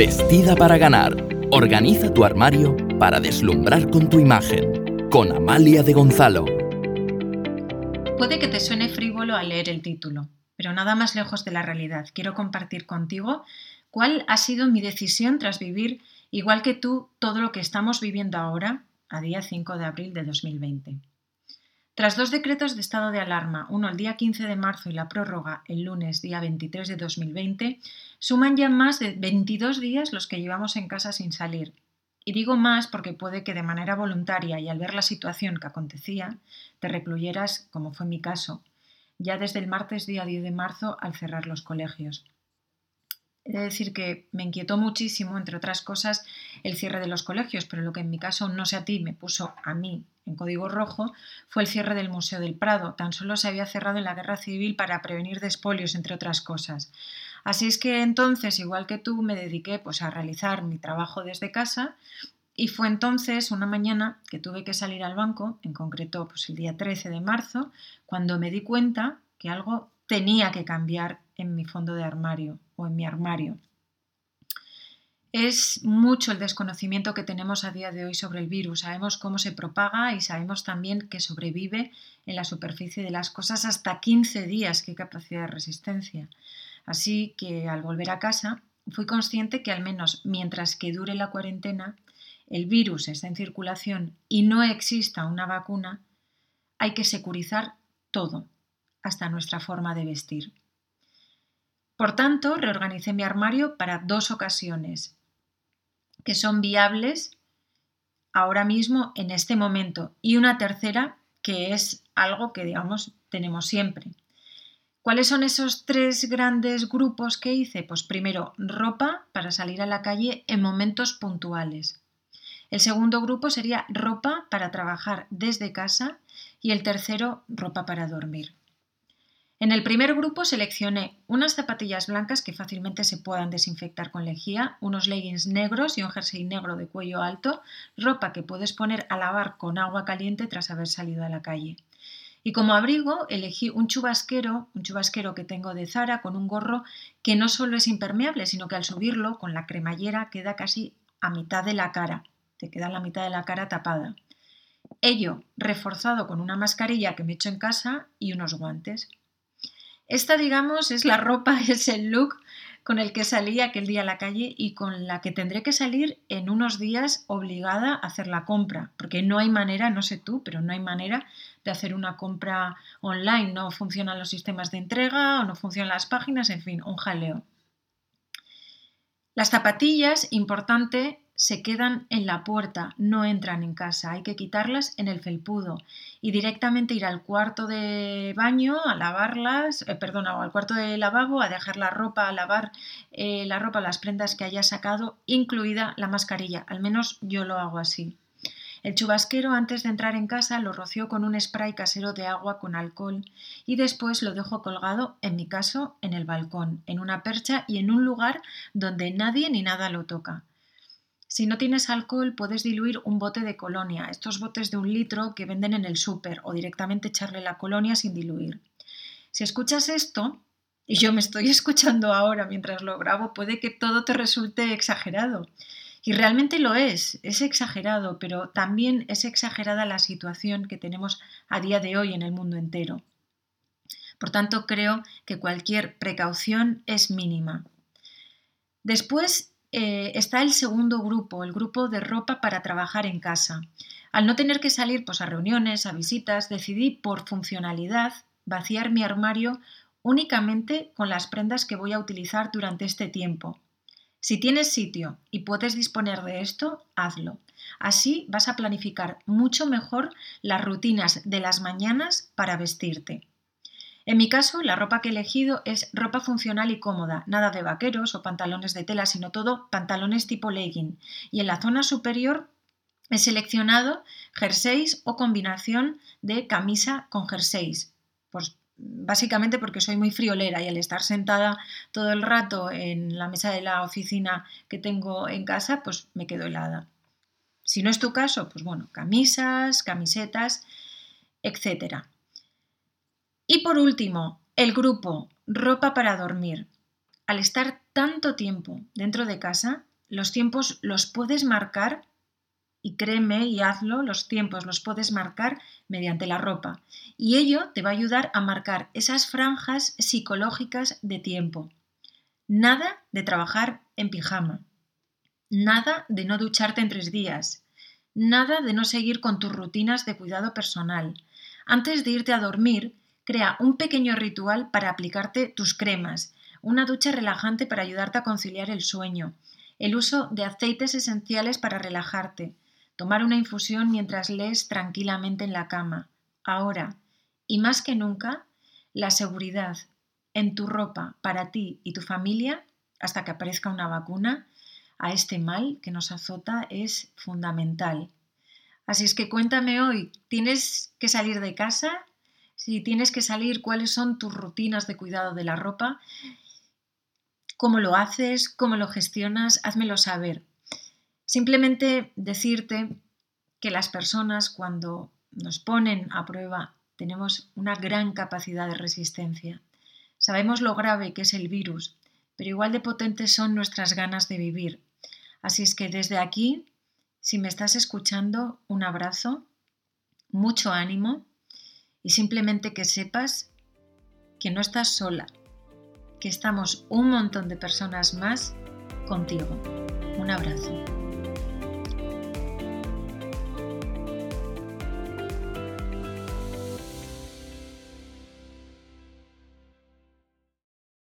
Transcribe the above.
Vestida para ganar. Organiza tu armario para deslumbrar con tu imagen. Con Amalia de Gonzalo. Puede que te suene frívolo al leer el título, pero nada más lejos de la realidad. Quiero compartir contigo cuál ha sido mi decisión tras vivir, igual que tú, todo lo que estamos viviendo ahora, a día 5 de abril de 2020. Tras dos decretos de estado de alarma, uno el día 15 de marzo y la prórroga el lunes día 23 de 2020, suman ya más de 22 días los que llevamos en casa sin salir. Y digo más porque puede que de manera voluntaria y al ver la situación que acontecía, te recluyeras, como fue mi caso, ya desde el martes día 10 de marzo al cerrar los colegios. He de decir que me inquietó muchísimo, entre otras cosas, el cierre de los colegios, pero lo que en mi caso no sé a ti, me puso a mí en código rojo, fue el cierre del Museo del Prado. Tan solo se había cerrado en la guerra civil para prevenir despolios, entre otras cosas. Así es que entonces, igual que tú, me dediqué pues, a realizar mi trabajo desde casa y fue entonces una mañana que tuve que salir al banco, en concreto pues, el día 13 de marzo, cuando me di cuenta que algo tenía que cambiar en mi fondo de armario o en mi armario. Es mucho el desconocimiento que tenemos a día de hoy sobre el virus. Sabemos cómo se propaga y sabemos también que sobrevive en la superficie de las cosas hasta 15 días. ¡Qué capacidad de resistencia! Así que al volver a casa fui consciente que al menos mientras que dure la cuarentena, el virus está en circulación y no exista una vacuna, hay que securizar todo, hasta nuestra forma de vestir. Por tanto, reorganicé mi armario para dos ocasiones que son viables ahora mismo en este momento y una tercera que es algo que digamos tenemos siempre. ¿Cuáles son esos tres grandes grupos que hice? Pues primero, ropa para salir a la calle en momentos puntuales. El segundo grupo sería ropa para trabajar desde casa y el tercero, ropa para dormir. En el primer grupo seleccioné unas zapatillas blancas que fácilmente se puedan desinfectar con lejía, unos leggings negros y un jersey negro de cuello alto, ropa que puedes poner a lavar con agua caliente tras haber salido a la calle. Y como abrigo elegí un chubasquero, un chubasquero que tengo de Zara con un gorro que no solo es impermeable, sino que al subirlo con la cremallera queda casi a mitad de la cara, te queda la mitad de la cara tapada. Ello reforzado con una mascarilla que me he hecho en casa y unos guantes. Esta, digamos, es la ropa, es el look con el que salí aquel día a la calle y con la que tendré que salir en unos días obligada a hacer la compra, porque no hay manera, no sé tú, pero no hay manera de hacer una compra online, no funcionan los sistemas de entrega o no funcionan las páginas, en fin, un jaleo. Las zapatillas, importante, se quedan en la puerta, no entran en casa, hay que quitarlas en el felpudo y directamente ir al cuarto de baño a lavarlas, eh, perdona, o al cuarto de lavabo a dejar la ropa, a lavar eh, la ropa, las prendas que haya sacado, incluida la mascarilla, al menos yo lo hago así. El chubasquero antes de entrar en casa lo roció con un spray casero de agua con alcohol y después lo dejo colgado, en mi caso, en el balcón, en una percha y en un lugar donde nadie ni nada lo toca. Si no tienes alcohol, puedes diluir un bote de colonia, estos botes de un litro que venden en el súper, o directamente echarle la colonia sin diluir. Si escuchas esto, y yo me estoy escuchando ahora mientras lo grabo, puede que todo te resulte exagerado. Y realmente lo es, es exagerado, pero también es exagerada la situación que tenemos a día de hoy en el mundo entero. Por tanto, creo que cualquier precaución es mínima. Después eh, está el segundo grupo, el grupo de ropa para trabajar en casa. Al no tener que salir pues, a reuniones, a visitas, decidí por funcionalidad vaciar mi armario únicamente con las prendas que voy a utilizar durante este tiempo. Si tienes sitio y puedes disponer de esto, hazlo. Así vas a planificar mucho mejor las rutinas de las mañanas para vestirte. En mi caso, la ropa que he elegido es ropa funcional y cómoda, nada de vaqueros o pantalones de tela, sino todo pantalones tipo legging. Y en la zona superior he seleccionado jerseys o combinación de camisa con jerseys. Pues básicamente porque soy muy friolera y al estar sentada todo el rato en la mesa de la oficina que tengo en casa, pues me quedo helada. Si no es tu caso, pues bueno, camisas, camisetas, etcétera. Y por último, el grupo ropa para dormir. Al estar tanto tiempo dentro de casa, los tiempos los puedes marcar y créeme y hazlo, los tiempos los puedes marcar mediante la ropa. Y ello te va a ayudar a marcar esas franjas psicológicas de tiempo. Nada de trabajar en pijama. Nada de no ducharte en tres días. Nada de no seguir con tus rutinas de cuidado personal. Antes de irte a dormir, crea un pequeño ritual para aplicarte tus cremas, una ducha relajante para ayudarte a conciliar el sueño, el uso de aceites esenciales para relajarte, tomar una infusión mientras lees tranquilamente en la cama. Ahora, y más que nunca, la seguridad en tu ropa para ti y tu familia, hasta que aparezca una vacuna, a este mal que nos azota es fundamental. Así es que cuéntame hoy, ¿tienes que salir de casa? Si tienes que salir, ¿cuáles son tus rutinas de cuidado de la ropa? ¿Cómo lo haces? ¿Cómo lo gestionas? Házmelo saber. Simplemente decirte que las personas cuando nos ponen a prueba tenemos una gran capacidad de resistencia. Sabemos lo grave que es el virus, pero igual de potentes son nuestras ganas de vivir. Así es que desde aquí, si me estás escuchando, un abrazo, mucho ánimo y simplemente que sepas que no estás sola, que estamos un montón de personas más contigo. Un abrazo.